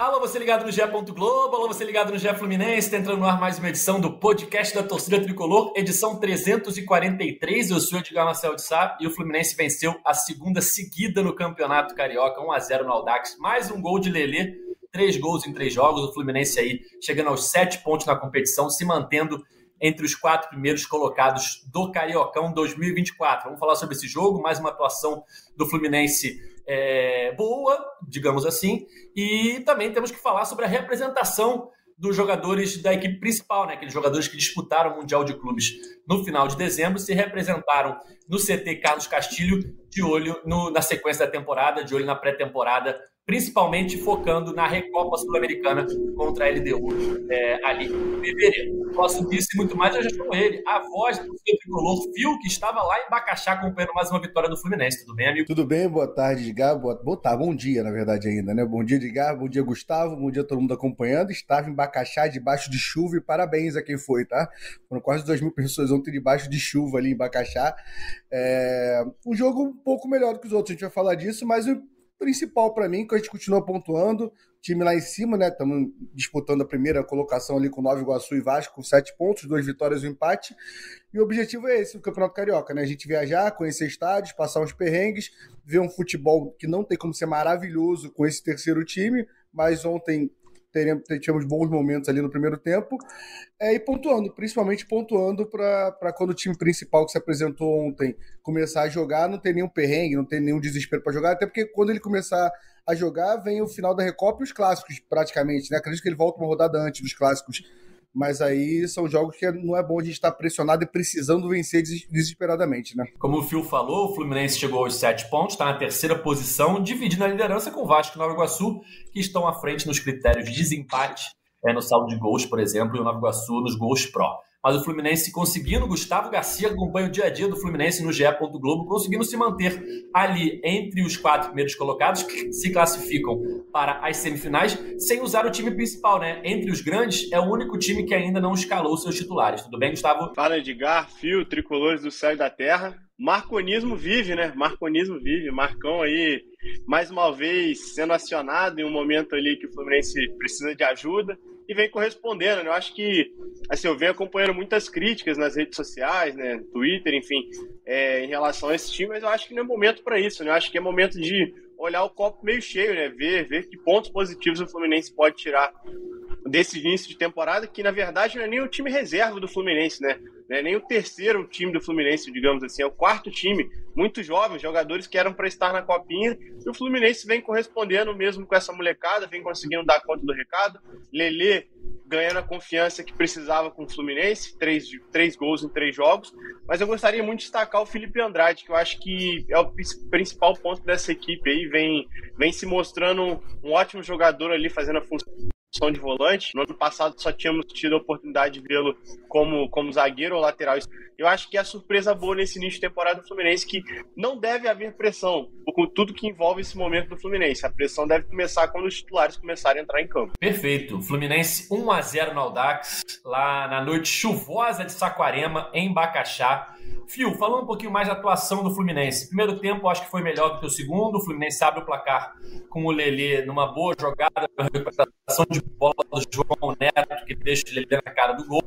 Alô, você ligado no GE. Globo, alô, você ligado no GE Fluminense, tá entrando no ar mais uma edição do podcast da torcida tricolor, edição 343. Eu sou o Edgar Marcel de Sá e o Fluminense venceu a segunda seguida no Campeonato Carioca, 1x0 no Aldax, mais um gol de Lelê, três gols em três jogos. O Fluminense aí chegando aos sete pontos na competição, se mantendo entre os quatro primeiros colocados do Cariocão 2024. Vamos falar sobre esse jogo, mais uma atuação do Fluminense é, boa, digamos assim, e também temos que falar sobre a representação dos jogadores da equipe principal, né? Aqueles jogadores que disputaram o Mundial de Clubes no final de dezembro se representaram no CT Carlos Castilho, de olho no, na sequência da temporada, de olho na pré-temporada principalmente focando na Recopa Sul-Americana contra a LDU é, ali em fevereiro. Posso disso e muito mais, eu já com ele, a voz do seu tricolor, Fio, que estava lá em Bacaxá acompanhando mais uma vitória do Fluminense. Tudo bem, amigo? Tudo bem, boa tarde, Edgar. Boa, boa tarde, bom dia, na verdade, ainda, né? Bom dia, Edgar, bom dia, Gustavo, bom dia todo mundo acompanhando. Estava em Bacaxá, debaixo de chuva, e parabéns a quem foi, tá? Foram quase 2 mil pessoas ontem debaixo de chuva ali em Bacaxá. É... Um jogo um pouco melhor do que os outros, a gente vai falar disso, mas principal para mim, que a gente continua pontuando, time lá em cima, né? Estamos disputando a primeira colocação ali com Nova Iguaçu e Vasco, com sete pontos, duas vitórias e um empate. E o objetivo é esse, o Campeonato Carioca, né? A gente viajar, conhecer estádios, passar uns perrengues, ver um futebol que não tem como ser maravilhoso com esse terceiro time, mas ontem tivemos bons momentos ali no primeiro tempo, é, e pontuando, principalmente pontuando para quando o time principal que se apresentou ontem começar a jogar, não ter nenhum perrengue, não ter nenhum desespero para jogar, até porque quando ele começar a jogar, vem o final da Recopa e os clássicos, praticamente, né? Acredito que ele volta uma rodada antes dos clássicos mas aí são jogos que não é bom a gente estar pressionado e precisando vencer desesperadamente, né? Como o Phil falou, o Fluminense chegou aos sete pontos, está na terceira posição, dividindo a liderança com o Vasco e Nova Iguaçu, que estão à frente nos critérios de desempate é, no saldo de gols, por exemplo, e o Nova Iguaçu nos gols pró mas o Fluminense conseguindo, Gustavo Garcia acompanha o dia a dia do Fluminense no GE. Globo, conseguindo se manter ali entre os quatro primeiros colocados, que se classificam para as semifinais, sem usar o time principal, né? Entre os grandes, é o único time que ainda não escalou seus titulares. Tudo bem, Gustavo? Fala, Edgar, Fio, Tricolores do Céu e da Terra. Marconismo vive, né? Marconismo vive. Marcão aí, mais uma vez, sendo acionado em um momento ali que o Fluminense precisa de ajuda e vem correspondendo. Né? Eu acho que assim, eu venho acompanhando muitas críticas nas redes sociais, né, Twitter, enfim, é, em relação a esse time, mas eu acho que não é momento para isso. Né? Eu acho que é momento de olhar o copo meio cheio, né? Ver, ver que pontos positivos o Fluminense pode tirar desse início de temporada, que na verdade não é nem o time reserva do Fluminense, né? Não é nem o terceiro time do Fluminense, digamos assim, é o quarto time, muito jovens, jogadores que eram para estar na copinha, e o Fluminense vem correspondendo mesmo com essa molecada, vem conseguindo dar conta do recado. Lele ganhando a confiança que precisava com o Fluminense, três, três gols em três jogos. Mas eu gostaria muito de destacar o Felipe Andrade, que eu acho que é o principal ponto dessa equipe aí, vem, vem se mostrando um ótimo jogador ali, fazendo a função de volante. No ano passado só tínhamos tido a oportunidade de vê-lo como, como zagueiro ou lateral. Eu acho que é a surpresa boa nesse início de temporada do Fluminense que não deve haver pressão com tudo que envolve esse momento do Fluminense. A pressão deve começar quando os titulares começarem a entrar em campo. Perfeito. Fluminense 1 a 0 no Aldax, lá na noite chuvosa de Saquarema, em Bacaxá. Fio, falando um pouquinho mais da atuação do Fluminense. Primeiro tempo, acho que foi melhor do que o segundo. O Fluminense abre o placar com o Lelê numa boa jogada, recuperação de bola do João Neto, que deixa o Lelê na cara do gol.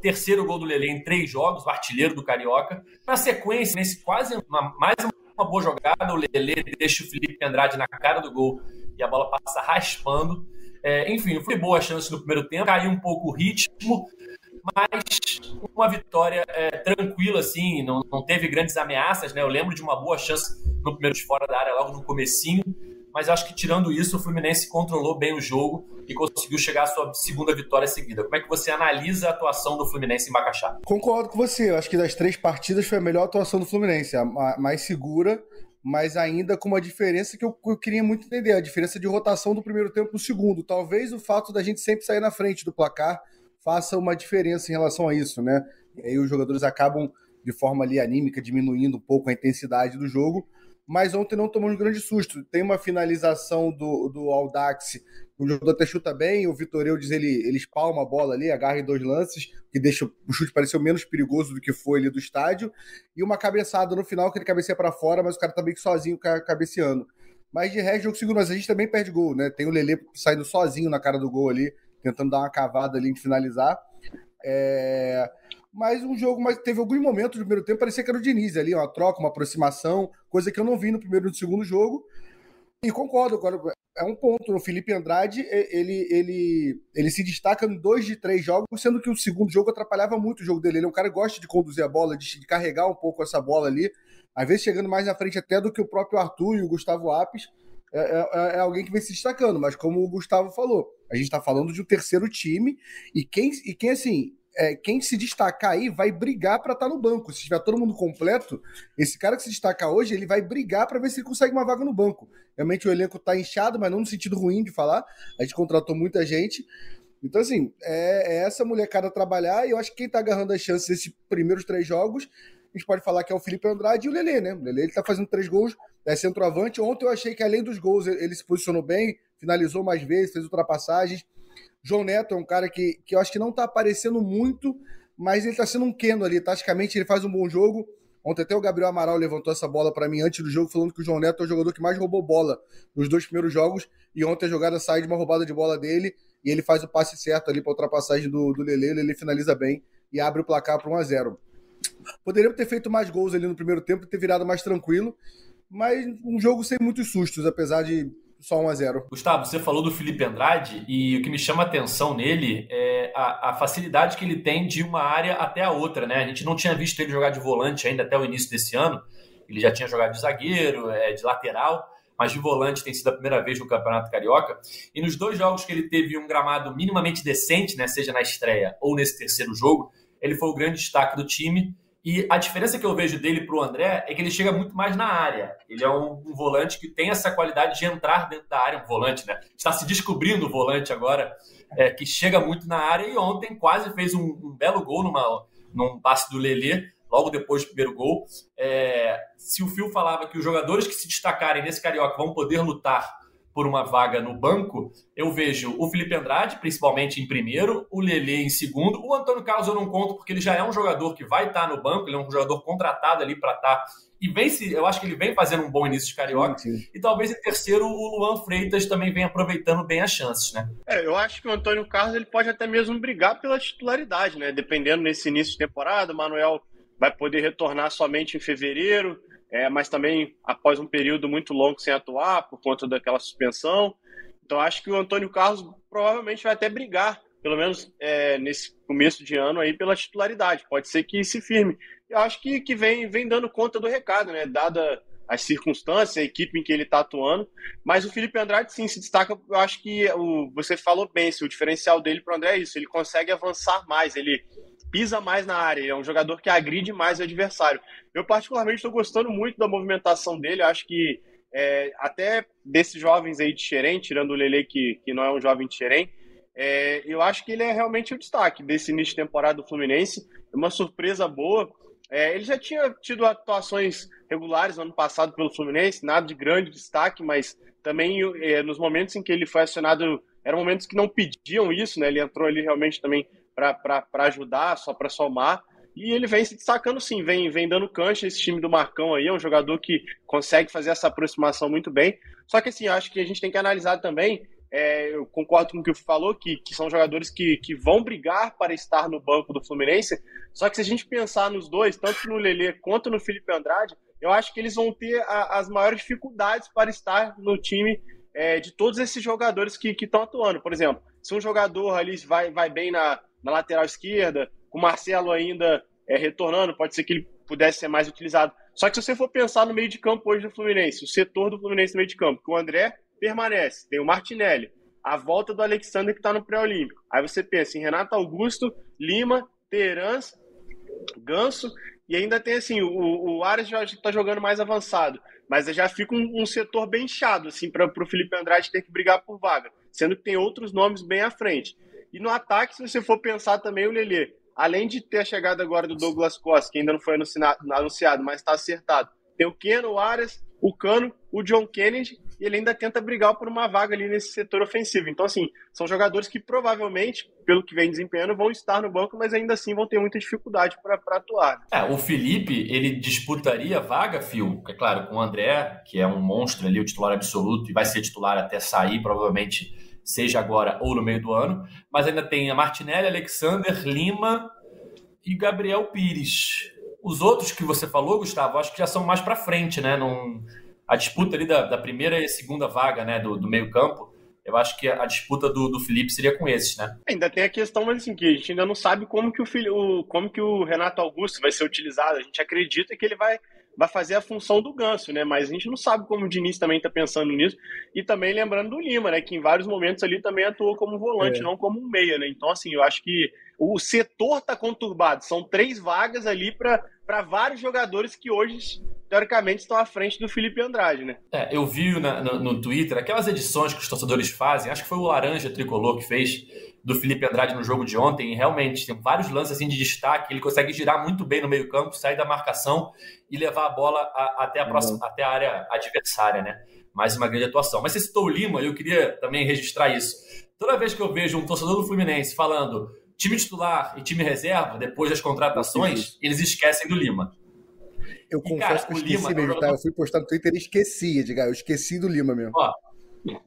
Terceiro gol do Lelê em três jogos, o artilheiro do Carioca. Na sequência, nesse quase uma, mais uma boa jogada, o Lelê deixa o Felipe Andrade na cara do gol e a bola passa raspando. É, enfim, foi boa a chance no primeiro tempo, caiu um pouco o ritmo, mas uma vitória é, tranquila, assim, não, não teve grandes ameaças, né? Eu lembro de uma boa chance no primeiro de fora da área, logo no comecinho, mas acho que tirando isso, o Fluminense controlou bem o jogo e conseguiu chegar à sua segunda vitória seguida. Como é que você analisa a atuação do Fluminense em Macaxá? Concordo com você, acho que das três partidas foi a melhor atuação do Fluminense, a mais segura, mas ainda com uma diferença que eu, eu queria muito entender, a diferença de rotação do primeiro tempo para o segundo. Talvez o fato da gente sempre sair na frente do placar faça uma diferença em relação a isso, né? E aí os jogadores acabam de forma ali anímica diminuindo um pouco a intensidade do jogo, mas ontem não tomou um grande susto. Tem uma finalização do, do Aldax, o jogador até chuta bem, o Vitoreu diz ele, ele espalma a bola ali, agarra em dois lances, que deixa o chute parecer menos perigoso do que foi ali do estádio, e uma cabeçada no final que ele cabeceia para fora, mas o cara tá meio que sozinho cabeceando. Mas de resto, jogo seguro, mas a gente também perde gol, né? Tem o Lele saindo sozinho na cara do gol ali, tentando dar uma cavada ali de finalizar. É... Mas um jogo, mas teve alguns momentos do primeiro tempo, parecia que era o Diniz ali, uma troca, uma aproximação, coisa que eu não vi no primeiro e no segundo jogo. E concordo, agora é um ponto. O Felipe Andrade, ele, ele, ele se destaca em dois de três jogos, sendo que o segundo jogo atrapalhava muito o jogo dele. Ele é um cara que gosta de conduzir a bola, de, de carregar um pouco essa bola ali, às vezes chegando mais na frente até do que o próprio Arthur e o Gustavo Apes. É, é, é alguém que vem se destacando, mas como o Gustavo falou, a gente está falando de um terceiro time e quem, e quem assim, é, quem se destacar aí vai brigar para estar tá no banco. Se tiver todo mundo completo, esse cara que se destaca hoje, ele vai brigar para ver se ele consegue uma vaga no banco. Realmente o elenco está inchado, mas não no sentido ruim de falar. A gente contratou muita gente. Então, assim, é, é essa molecada trabalhar e eu acho que quem está agarrando as chances desses primeiros três jogos, a gente pode falar que é o Felipe Andrade e o Lele, né? O Lele ele tá fazendo três gols, é centroavante. Ontem eu achei que além dos gols ele se posicionou bem, finalizou mais vezes, fez ultrapassagens. João Neto é um cara que, que eu acho que não está aparecendo muito, mas ele está sendo um Keno ali. Taticamente, ele faz um bom jogo. Ontem até o Gabriel Amaral levantou essa bola para mim antes do jogo, falando que o João Neto é o jogador que mais roubou bola nos dois primeiros jogos. E ontem a jogada sai de uma roubada de bola dele e ele faz o passe certo ali para ultrapassagem do, do Lele. Ele finaliza bem e abre o placar para 1 a 0 Poderíamos ter feito mais gols ali no primeiro tempo e ter virado mais tranquilo, mas um jogo sem muitos sustos, apesar de só 1 a 0 Gustavo, você falou do Felipe Andrade e o que me chama a atenção nele é a, a, facilidade que ele tem de uma área até a outra, né? A gente não tinha visto ele jogar de volante ainda até o início desse ano. Ele já tinha jogado de zagueiro, é, de lateral, mas de volante tem sido a primeira vez no Campeonato Carioca. E nos dois jogos que ele teve um gramado minimamente decente, né, seja na estreia ou nesse terceiro jogo, ele foi o grande destaque do time e a diferença que eu vejo dele para o André é que ele chega muito mais na área. Ele é um, um, volante que tem essa qualidade de entrar dentro da área, um volante, né? Está se descobrindo o volante agora, é, que chega muito na área e ontem quase fez um, um belo gol numa, num passe do Lelê, logo depois do primeiro gol. É, se o Fio falava que os jogadores que se destacarem nesse Carioca vão poder lutar por uma vaga no banco, eu vejo o Felipe Andrade, principalmente em primeiro, o Lele em segundo. O Antônio Carlos eu não conto, porque ele já é um jogador que vai estar no banco, ele é um jogador contratado ali para estar. E vem se, eu acho que ele vem fazendo um bom início de carioca. Sim, sim. E talvez em terceiro o Luan Freitas também venha aproveitando bem as chances, né? É, eu acho que o Antônio Carlos ele pode até mesmo brigar pela titularidade, né? Dependendo nesse início de temporada, o Manuel vai poder retornar somente em fevereiro é, mas também após um período muito longo sem atuar por conta daquela suspensão. Então acho que o Antônio Carlos provavelmente vai até brigar, pelo menos é, nesse começo de ano aí, pela titularidade. Pode ser que se firme. Eu acho que, que vem, vem dando conta do recado, né? Dada as circunstâncias, a equipe em que ele está atuando. Mas o Felipe Andrade sim se destaca. Eu acho que o, você falou bem, se o diferencial dele para o André é isso. Ele consegue avançar mais. Ele pisa mais na área, é um jogador que agride mais o adversário. Eu, particularmente, estou gostando muito da movimentação dele, acho que é, até desses jovens aí de Xerém, tirando o Lele, que, que não é um jovem de Xerém, é, eu acho que ele é realmente o destaque desse início de temporada do Fluminense, é uma surpresa boa. É, ele já tinha tido atuações regulares no ano passado pelo Fluminense, nada de grande destaque, mas também é, nos momentos em que ele foi acionado, eram momentos que não pediam isso, né? Ele entrou ali realmente também para ajudar, só para somar. E ele vem se destacando sim, vem, vem dando cancha esse time do Marcão aí, é um jogador que consegue fazer essa aproximação muito bem. Só que assim, acho que a gente tem que analisar também, é, eu concordo com o que o falou, que, que são jogadores que, que vão brigar para estar no banco do Fluminense. Só que se a gente pensar nos dois, tanto no Lele quanto no Felipe Andrade, eu acho que eles vão ter a, as maiores dificuldades para estar no time é, de todos esses jogadores que estão atuando. Por exemplo, se um jogador ali vai, vai bem na, na lateral esquerda, com o Marcelo ainda é, retornando, pode ser que ele pudesse ser mais utilizado. Só que se você for pensar no meio de campo hoje do Fluminense, o setor do Fluminense no meio de campo, que o André permanece, tem o Martinelli, a volta do Alexander que está no pré-olímpico. Aí você pensa em Renato Augusto, Lima, Terans, Ganso, e ainda tem assim, o, o Ares já está jogando mais avançado, mas já fica um, um setor bem inchado assim, para o Felipe Andrade ter que brigar por vaga, sendo que tem outros nomes bem à frente. E no ataque, se você for pensar também, o Lelê, além de ter a chegada agora do Douglas Costa, que ainda não foi anunciado, mas está acertado, tem o Keno, o Arias, o Cano, o John Kennedy, e ele ainda tenta brigar por uma vaga ali nesse setor ofensivo. Então, assim, são jogadores que provavelmente, pelo que vem desempenhando, vão estar no banco, mas ainda assim vão ter muita dificuldade para atuar. É, o Felipe, ele disputaria vaga, Phil, é claro, com o André, que é um monstro ali, o titular absoluto, e vai ser titular até sair, provavelmente seja agora ou no meio do ano, mas ainda tem a Martinelli, Alexander, Lima e Gabriel Pires. Os outros que você falou, Gustavo, acho que já são mais para frente, né? Num, a disputa ali da, da, primeira e segunda vaga, né, do, do meio-campo, eu acho que a disputa do, do Felipe seria com esses, né? Ainda tem a questão, mas assim, que a gente ainda não sabe como que o, filho, como que o Renato Augusto vai ser utilizado. A gente acredita que ele vai, vai fazer a função do ganso, né? Mas a gente não sabe como o Diniz também está pensando nisso. E também lembrando do Lima, né? Que em vários momentos ali também atuou como volante, é. não como um meia, né? Então, assim, eu acho que o setor está conturbado. São três vagas ali para vários jogadores que hoje teoricamente estão à frente do Felipe Andrade, né? É, eu vi na, no, no, Twitter aquelas edições que os torcedores fazem, acho que foi o Laranja Tricolor que fez do Felipe Andrade no jogo de ontem, e realmente tem vários lances assim de destaque, ele consegue girar muito bem no meio campo, sair da marcação e levar a bola a, até, a próxima, uhum. até a área adversária, né? Mais uma grande atuação. Mas você citou o Lima, eu queria também registrar isso. Toda vez que eu vejo um torcedor do Fluminense falando time titular e time reserva, depois das contratações, eles esquecem do Lima. Eu e, confesso cara, que eu esqueci Lima, mesmo, tá? Eu fui postar no Twitter e esqueci, Edgar. Eu esqueci do Lima mesmo. Ó,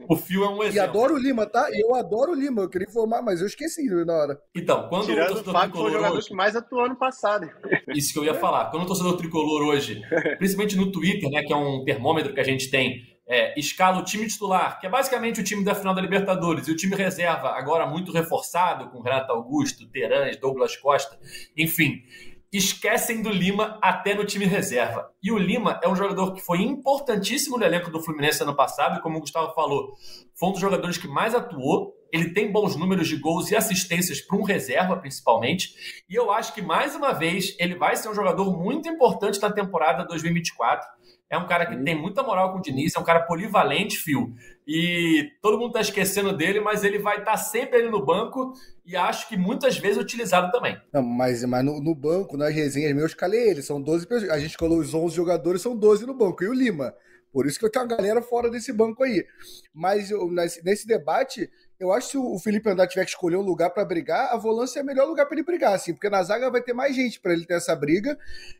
o Fio é um exemplo. E adoro o Lima, tá? Eu adoro o Lima. Eu queria informar, mas eu esqueci na hora. Então, quando Tirando o torcedor o tricolor foi o jogador hoje... que mais atuou ano passado. Isso que eu ia falar. Quando o torcedor tricolor hoje, principalmente no Twitter, né, que é um termômetro que a gente tem, é, escala o time titular, que é basicamente o time da final da Libertadores, e o time reserva, agora muito reforçado, com Renato Augusto, Terãs, Douglas Costa, enfim esquecem do Lima até no time reserva. E o Lima é um jogador que foi importantíssimo no elenco do Fluminense ano passado, e como o Gustavo falou, foi um dos jogadores que mais atuou. Ele tem bons números de gols e assistências para um reserva, principalmente. E eu acho que, mais uma vez, ele vai ser um jogador muito importante na temporada 2024. É um cara que tem muita moral com o Diniz, é um cara polivalente, fio. E todo mundo está esquecendo dele, mas ele vai estar tá sempre ali no banco e acho que muitas vezes utilizado também. Não, mas mas no, no, banco, nas resenhas meus, eu escalei ele. São 12 pessoas. A gente escalou os 11 jogadores, são 12 no banco. E o Lima. Por isso que eu tenho uma galera fora desse banco aí. Mas eu, nesse, nesse debate, eu acho que se o Felipe Andrade tiver que escolher um lugar para brigar, a volância é o melhor lugar para ele brigar, assim, porque na zaga vai ter mais gente para ele ter essa briga,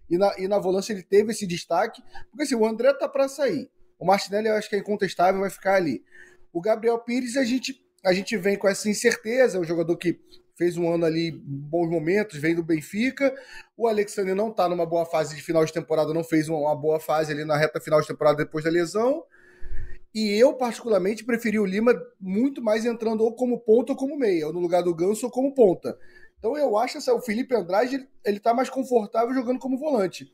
e na, e na volância ele teve esse destaque, porque assim, o André tá para sair, o Martinelli eu acho que é incontestável, vai ficar ali. O Gabriel Pires, a gente, a gente vem com essa incerteza, é um jogador que fez um ano ali, bons momentos, vem do Benfica. O Alexandre não tá numa boa fase de final de temporada, não fez uma boa fase ali na reta final de temporada depois da lesão. E eu, particularmente, preferi o Lima muito mais entrando ou como ponta ou como meia, ou no lugar do Ganso ou como ponta. Então eu acho que o Felipe Andrade ele, ele tá mais confortável jogando como volante.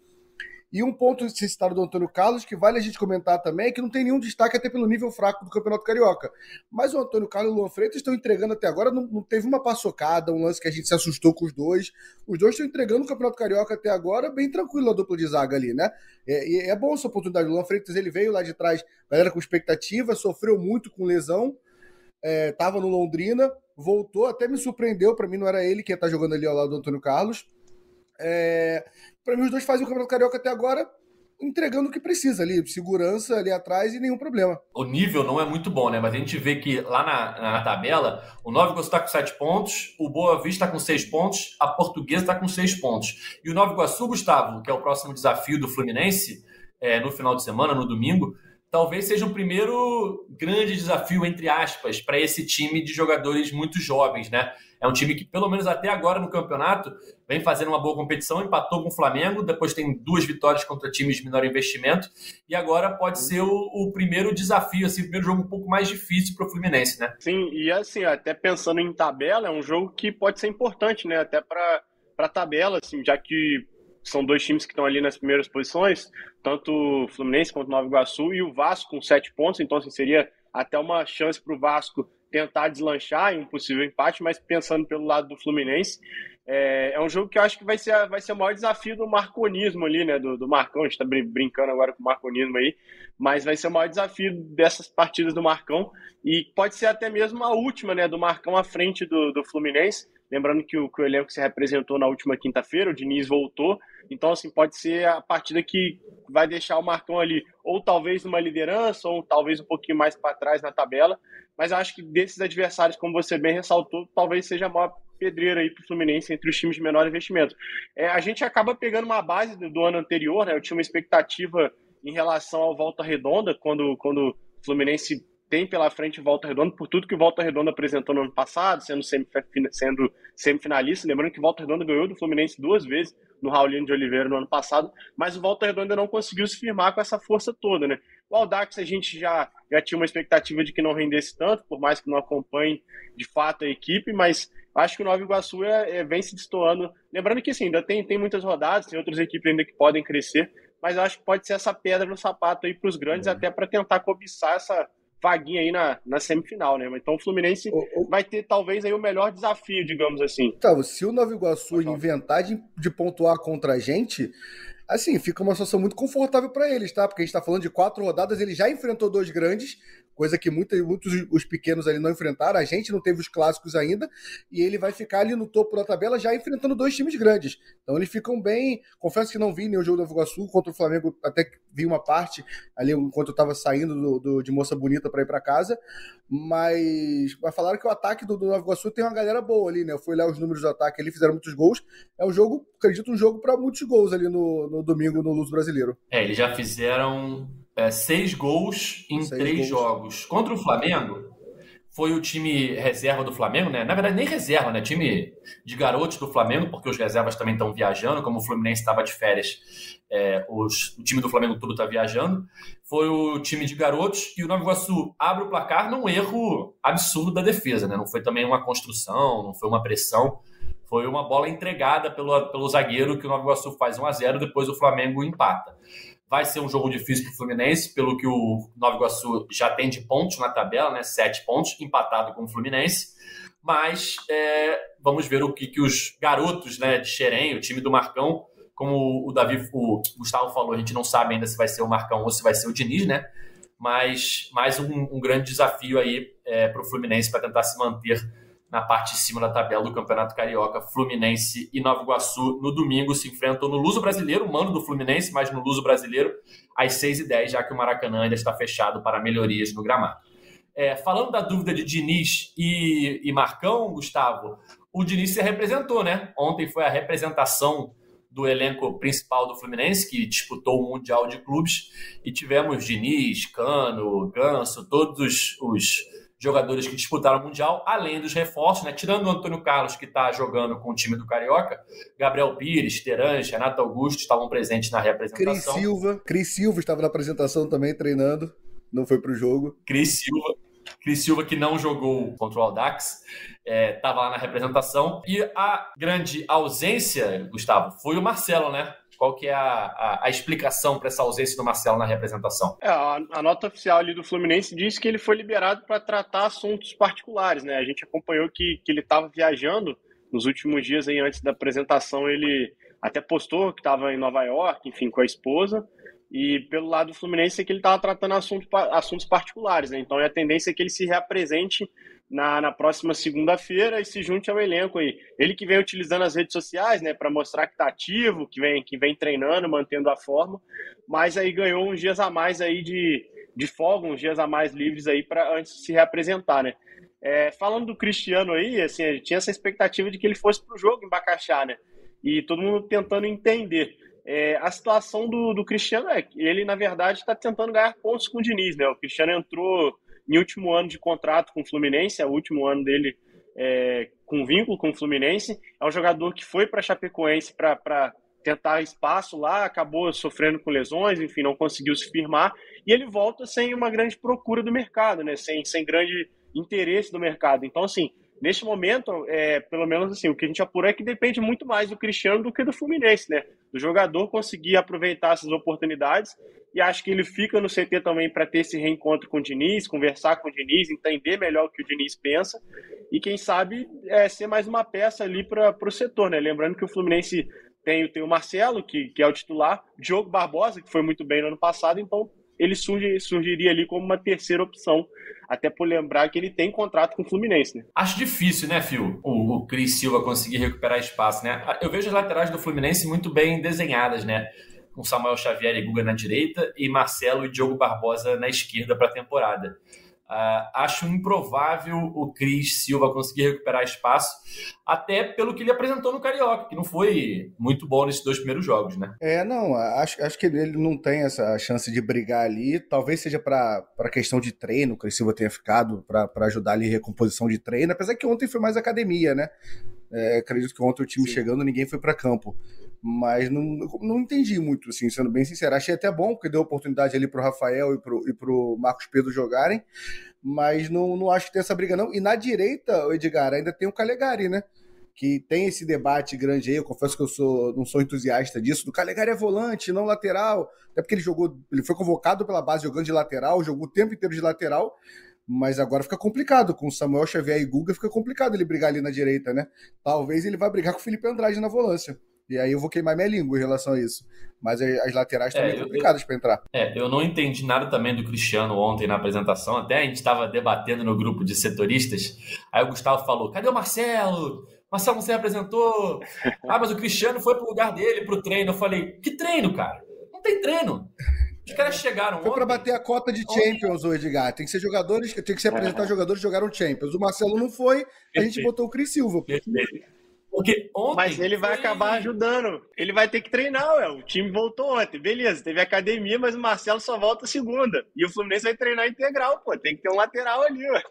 E um ponto citado do Antônio Carlos, que vale a gente comentar também, é que não tem nenhum destaque até pelo nível fraco do Campeonato Carioca. Mas o Antônio Carlos e o Luan Freitas estão entregando até agora, não, não, teve uma paçocada, um lance que a gente se assustou com os dois. Os dois estão entregando o Campeonato Carioca até agora, bem tranquilo a dupla de zaga ali, né? É, é bom essa oportunidade. O Luan Freitas ele veio lá de trás, galera com expectativa, sofreu muito com lesão, estava é, no Londrina, voltou, até me surpreendeu, para mim não era ele que ia estar jogando ali ao lado do Antônio Carlos. É, para mim, os dois fazem o Campeonato Carioca até agora entregando o que precisa ali, segurança ali atrás e nenhum problema. O nível não é muito bom, né? Mas a gente vê que lá na, na tabela, o Nova Iguaçu está com 7 pontos, o Boa Vista está com 6 pontos, a Portuguesa está com 6 pontos. E o Nova Iguaçu, Gustavo, que é o próximo desafio do Fluminense, é, no final de semana, no domingo, talvez seja o primeiro grande desafio, entre aspas, para esse time de jogadores muito jovens, né? É um time que, pelo menos até agora no campeonato, vem fazendo uma boa competição, empatou com o Flamengo, depois tem duas vitórias contra times de menor investimento, e agora pode ser o, o primeiro desafio, assim, o primeiro jogo um pouco mais difícil para o Fluminense, né? Sim, e assim, até pensando em tabela, é um jogo que pode ser importante, né? Até para a tabela, assim, já que são dois times que estão ali nas primeiras posições, tanto o Fluminense quanto o Nova Iguaçu e o Vasco com sete pontos, então assim, seria até uma chance para o Vasco tentar deslanchar em um possível empate, mas pensando pelo lado do Fluminense, é, é, um jogo que eu acho que vai ser, vai ser o maior desafio do marconismo ali, né? Do, do Marcão, a gente tá brincando agora com o marconismo aí, mas vai ser o maior desafio dessas partidas do Marcão e pode ser até mesmo a última, né? Do Marcão à frente do, do Fluminense, Lembrando que o, que o elenco se representou na última quinta-feira, o Diniz voltou. Então, assim, pode ser a partida que vai deixar o Marcão ali, ou talvez numa liderança, ou talvez um pouquinho mais para trás na tabela. Mas eu acho que desses adversários, como você bem ressaltou, talvez seja a maior pedreira aí para o Fluminense entre os times de menor investimento. É, a gente acaba pegando uma base do, do ano anterior, né? Eu tinha uma expectativa em relação ao Volta Redonda, quando, quando o Fluminense tem pela frente Volta Redonda, por tudo que o Volta Redonda apresentou no ano passado, sendo, sendo semifinalista. Lembrando que Volta Redonda ganhou do Fluminense duas vezes no Raulino de Oliveira no ano passado, mas o Volta Redonda não conseguiu se firmar com essa força toda, né? O Aldax a gente já, já tinha uma expectativa de que não rendesse tanto, por mais que não acompanhe de fato a equipe, mas acho que o Nova Iguaçu é, é, vem se destoando. Lembrando que assim, ainda tem, tem muitas rodadas, tem outras equipes ainda que podem crescer, mas acho que pode ser essa pedra no sapato aí para os grandes, é. até para tentar cobiçar essa, vaguinha aí na, na semifinal, né? Então o Fluminense o, o... vai ter talvez aí o melhor desafio, digamos assim. Tá, se o Nova Iguaçu inventar de, de pontuar contra a gente, assim, fica uma situação muito confortável para eles, tá? Porque a gente tá falando de quatro rodadas, ele já enfrentou dois grandes, coisa que muitos, muitos os pequenos ali não enfrentaram, a gente não teve os clássicos ainda, e ele vai ficar ali no topo da tabela já enfrentando dois times grandes. Então eles ficam bem. Confesso que não vi nenhum jogo do Nova Sul contra o Flamengo, até vi uma parte ali enquanto eu estava saindo do, do, de Moça Bonita para ir para casa, mas, mas falaram que o ataque do, do Nova Iguaçu tem uma galera boa ali, né? Eu fui lá os números do ataque, eles fizeram muitos gols. É um jogo, acredito, um jogo para muitos gols ali no, no domingo no Luz Brasileiro. É, eles já fizeram é, seis gols em seis três gols. jogos. Contra o Flamengo, foi o time reserva do Flamengo, né? Na verdade, nem reserva, né? Time de garotos do Flamengo, porque os reservas também estão viajando, como o Fluminense estava de férias, é, os, o time do Flamengo tudo está viajando. Foi o time de garotos e o Nova Iguaçu abre o placar num erro absurdo da defesa, né? Não foi também uma construção, não foi uma pressão. Foi uma bola entregada pelo, pelo zagueiro que o Nova Iguaçu faz 1 a 0 depois o Flamengo empata. Vai ser um jogo difícil para o Fluminense, pelo que o Nova Iguaçu já tem de pontos na tabela, né? Sete pontos, empatado com o Fluminense. Mas é, vamos ver o que, que os garotos né, de Xerém, o time do Marcão, como o Davi, o Gustavo falou, a gente não sabe ainda se vai ser o Marcão ou se vai ser o Diniz, né? Mas mais um, um grande desafio aí é, para o Fluminense para tentar se manter na parte de cima da tabela do Campeonato Carioca. Fluminense e Nova Iguaçu no domingo se enfrentam no Luso Brasileiro, mando do Fluminense, mas no Luso Brasileiro, às 6h10, já que o Maracanã ainda está fechado para melhorias no gramado. É, falando da dúvida de Diniz e, e Marcão, Gustavo, o Diniz se representou, né? Ontem foi a representação do elenco principal do Fluminense, que disputou o Mundial de Clubes, e tivemos Diniz, Cano, Ganso, todos os, os jogadores que disputaram o Mundial, além dos reforços, né? Tirando o Antônio Carlos, que está jogando com o time do Carioca, Gabriel Pires, Terange, Renato Augusto estavam presentes na representação. Cris Silva, Cris Silva estava na apresentação também treinando, não foi para o jogo. Cris Silva, Cris Silva, que não jogou contra o Aldax, estava é, lá na representação. E a grande ausência, Gustavo, foi o Marcelo, né? Qual que é a, a, a explicação para essa ausência do Marcelo na representação? É, a, a, nota oficial ali do Fluminense diz que ele foi liberado para tratar assuntos particulares, né? A gente acompanhou que, que ele estava viajando nos últimos dias aí antes da apresentação, ele até postou que estava em Nova York, enfim, com a esposa. E pelo lado do Fluminense é que ele estava tratando assuntos, assuntos particulares, né? Então a tendência é que ele se reapresente na, na próxima segunda-feira e se junte ao elenco aí. Ele que vem utilizando as redes sociais, né, para mostrar que está ativo, que vem, que vem treinando, mantendo a forma, mas aí ganhou uns dias a mais aí de, de folga, uns dias a mais livres aí para antes de se reapresentar, né. É, falando do Cristiano aí, assim, a gente tinha essa expectativa de que ele fosse para o jogo em Bacaxá, né, e todo mundo tentando entender. É, a situação do, do Cristiano é que ele, na verdade, está tentando ganhar pontos com o Diniz, né, o Cristiano entrou em último ano de contrato com o Fluminense, é o último ano dele é, com vínculo com o Fluminense. É um jogador que foi para Chapecoense para tentar espaço lá, acabou sofrendo com lesões, enfim, não conseguiu se firmar. E ele volta sem uma grande procura do mercado, né? sem, sem grande interesse do mercado. Então, assim, neste momento, é, pelo menos assim, o que a gente apurou é que depende muito mais do Cristiano do que do Fluminense, né? Do jogador conseguir aproveitar essas oportunidades e acho que ele fica no CT também para ter esse reencontro com o Diniz, conversar com o Diniz, entender melhor o que o Diniz pensa e quem sabe é, ser mais uma peça ali para o setor, né? Lembrando que o Fluminense tem, tem o Marcelo, que, que é o titular, Diogo Barbosa, que foi muito bem no ano passado, então ele surge, surgiria ali como uma terceira opção. Até por lembrar que ele tem contrato com o Fluminense, né? Acho difícil, né, Phil? O, o Cris Silva conseguir recuperar espaço, né? Eu vejo as laterais do Fluminense muito bem desenhadas, né? Com Samuel Xavier e Guga na direita e Marcelo e Diogo Barbosa na esquerda para a temporada. Uh, acho improvável o Cris Silva conseguir recuperar espaço, até pelo que ele apresentou no Carioca, que não foi muito bom nesses dois primeiros jogos, né? É, não, acho, acho que ele não tem essa chance de brigar ali. Talvez seja para questão de treino, o Cris Silva tenha ficado para ajudar ali recomposição de treino, apesar que ontem foi mais academia, né? É, acredito que ontem o time Sim. chegando, ninguém foi para campo mas não, não entendi muito, assim, sendo bem sincero. Achei até bom, porque deu oportunidade ali pro Rafael e pro, e pro Marcos Pedro jogarem, mas não, não acho que tem essa briga, não. E na direita, Edgar, ainda tem o Calegari, né? Que tem esse debate grande aí, eu confesso que eu sou, não sou entusiasta disso, do Calegari é volante, não lateral, até porque ele jogou, ele foi convocado pela base jogando de lateral, jogou o tempo inteiro de lateral, mas agora fica complicado. Com o Samuel Xavier e Guga fica complicado ele brigar ali na direita, né? Talvez ele vá brigar com o Felipe Andrade na volância. E aí eu vou queimar minha língua em relação a isso. Mas as laterais estão é, complicadas para entrar. É, eu não entendi nada também do Cristiano ontem na apresentação. Até a gente estava debatendo no grupo de setoristas. Aí o Gustavo falou: cadê o Marcelo? Marcelo não se apresentou. Ah, mas o Cristiano foi pro lugar dele, pro treino. Eu falei: que treino, cara? Não tem treino. Os caras chegaram. Foi para bater a cota de Champions, o Edgar. Tem que ser jogadores, tem que se apresentar é. jogadores que jogaram Champions. O Marcelo não foi, a gente botou o Cris Silva. Perfeito. Porque ontem. Mas ele vai foi... acabar ajudando. Ele vai ter que treinar, ué. O time voltou ontem. Beleza, teve academia, mas o Marcelo só volta segunda. E o Fluminense vai treinar integral, pô. Tem que ter um lateral ali, ué.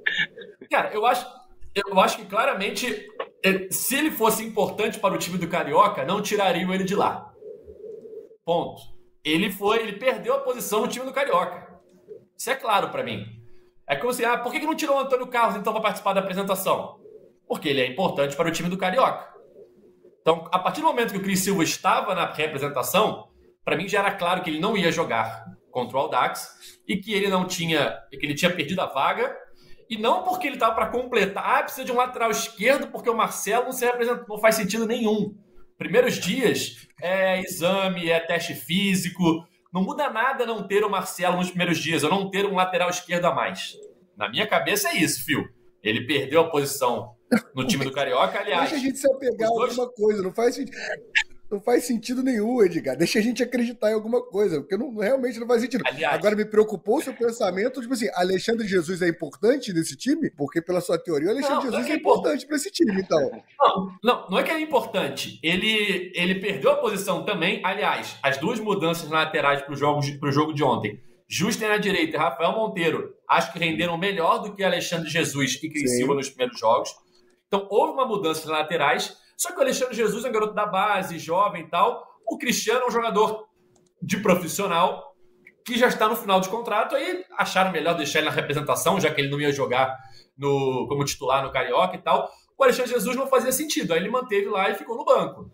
Cara, eu acho. Eu acho que claramente, é, se ele fosse importante para o time do Carioca, não tirariam ele de lá. Ponto. Ele foi, ele perdeu a posição no time do Carioca. Isso é claro para mim. É como se, ah, por que não tirou o Antônio Carlos então para participar da apresentação? Porque ele é importante para o time do Carioca. Então, a partir do momento que o Cris Silva estava na representação, para mim já era claro que ele não ia jogar contra o Aldax e que ele não tinha, que ele tinha perdido a vaga e não porque ele estava para completar, ah, precisa de um lateral esquerdo porque o Marcelo não se não faz sentido nenhum. Primeiros dias é exame, é teste físico, não muda nada não ter o Marcelo nos primeiros dias, ou não ter um lateral esquerdo a mais. Na minha cabeça é isso, fio. Ele perdeu a posição no time do Carioca, aliás. Deixa a gente se apegar a dois... alguma coisa, não faz sentido. Não faz sentido nenhum, Edgar. Deixa a gente acreditar em alguma coisa, porque não, realmente não faz sentido. Aliás, Agora me preocupou o seu pensamento, tipo assim, Alexandre Jesus é importante nesse time? Porque pela sua teoria, Alexandre não, Jesus não é, é, importante para esse time, então. Não, não, não é que é importante. Ele, ele perdeu a posição também. Aliás, as duas mudanças laterais para o jogo, jogo de ontem. Justen na direita e Rafael Monteiro, acho que renderam melhor do que Alexandre Jesus e Cris Silva nos primeiros jogos. Então, houve uma mudança nas laterais, só que o Alexandre Jesus é um garoto da base, jovem e tal. O Cristiano é um jogador de profissional que já está no final de contrato, aí acharam melhor deixar ele na representação, já que ele não ia jogar no, como titular no Carioca e tal. O Alexandre Jesus não fazia sentido, aí ele manteve lá e ficou no banco.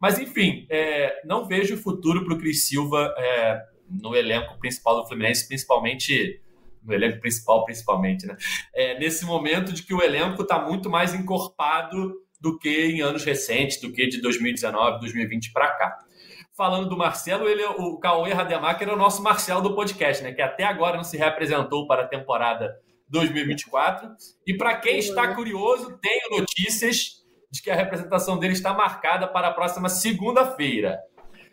Mas, enfim, é, não vejo futuro para o Cris Silva é, no elenco principal do Fluminense, principalmente no elenco principal, principalmente, né? É, nesse momento de que o elenco está muito mais encorpado do que em anos recentes, do que de 2019, 2020 para cá. Falando do Marcelo, ele, o Cauê Rademacher é o nosso Marcelo do podcast, né? Que até agora não se representou para a temporada 2024. E para quem está curioso, tenho notícias de que a representação dele está marcada para a próxima segunda-feira.